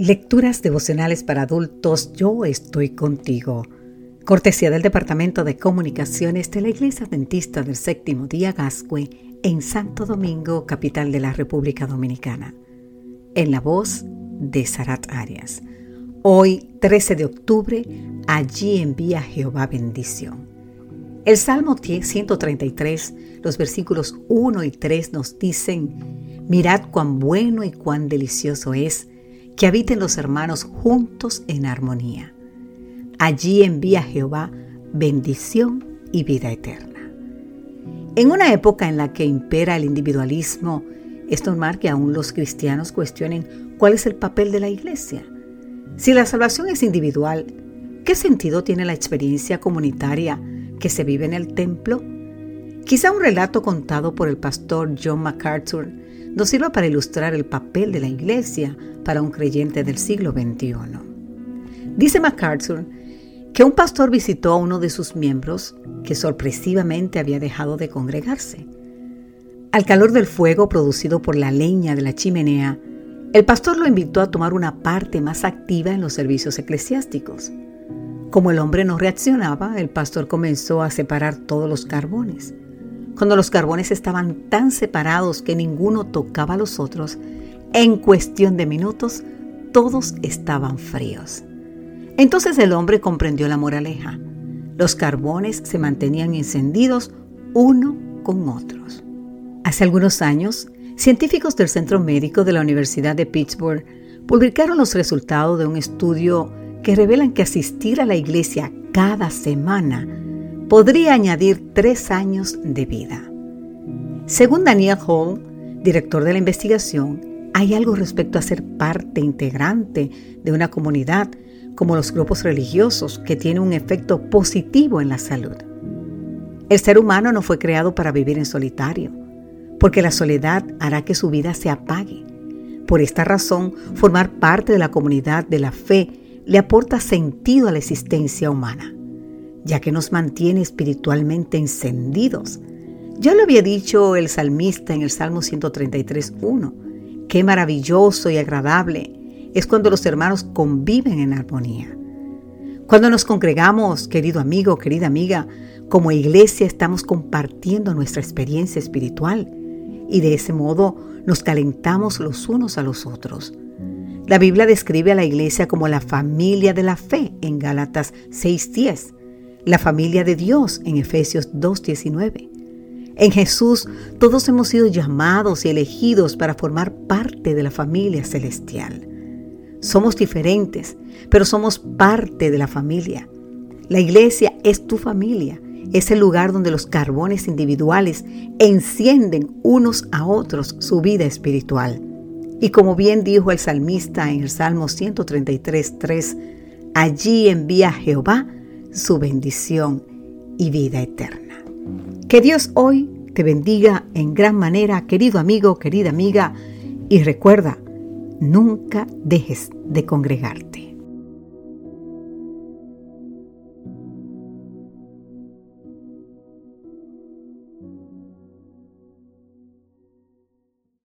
Lecturas devocionales para adultos, yo estoy contigo. Cortesía del Departamento de Comunicaciones de la Iglesia Dentista del Séptimo Día Gascue en Santo Domingo, capital de la República Dominicana. En la voz de Sarat Arias. Hoy, 13 de octubre, allí envía Jehová bendición. El Salmo 133, los versículos 1 y 3 nos dicen, mirad cuán bueno y cuán delicioso es que habiten los hermanos juntos en armonía. Allí envía Jehová bendición y vida eterna. En una época en la que impera el individualismo, es normal que aún los cristianos cuestionen cuál es el papel de la iglesia. Si la salvación es individual, ¿qué sentido tiene la experiencia comunitaria que se vive en el templo? Quizá un relato contado por el pastor John MacArthur nos sirva para ilustrar el papel de la iglesia para un creyente del siglo XXI. Dice MacArthur que un pastor visitó a uno de sus miembros que sorpresivamente había dejado de congregarse. Al calor del fuego producido por la leña de la chimenea, el pastor lo invitó a tomar una parte más activa en los servicios eclesiásticos. Como el hombre no reaccionaba, el pastor comenzó a separar todos los carbones. Cuando los carbones estaban tan separados que ninguno tocaba a los otros, en cuestión de minutos todos estaban fríos. Entonces el hombre comprendió la moraleja. Los carbones se mantenían encendidos uno con otros. Hace algunos años, científicos del Centro Médico de la Universidad de Pittsburgh publicaron los resultados de un estudio que revelan que asistir a la iglesia cada semana podría añadir tres años de vida. Según Daniel Hall, director de la investigación, hay algo respecto a ser parte integrante de una comunidad como los grupos religiosos que tiene un efecto positivo en la salud. El ser humano no fue creado para vivir en solitario, porque la soledad hará que su vida se apague. Por esta razón, formar parte de la comunidad de la fe le aporta sentido a la existencia humana ya que nos mantiene espiritualmente encendidos. Ya lo había dicho el salmista en el Salmo 133.1. Qué maravilloso y agradable es cuando los hermanos conviven en armonía. Cuando nos congregamos, querido amigo, querida amiga, como iglesia estamos compartiendo nuestra experiencia espiritual y de ese modo nos calentamos los unos a los otros. La Biblia describe a la iglesia como la familia de la fe en Gálatas 6.10 la familia de Dios en Efesios 2.19. En Jesús todos hemos sido llamados y elegidos para formar parte de la familia celestial. Somos diferentes, pero somos parte de la familia. La iglesia es tu familia, es el lugar donde los carbones individuales encienden unos a otros su vida espiritual. Y como bien dijo el salmista en el Salmo 133.3, allí envía Jehová su bendición y vida eterna. Que Dios hoy te bendiga en gran manera, querido amigo, querida amiga, y recuerda, nunca dejes de congregarte.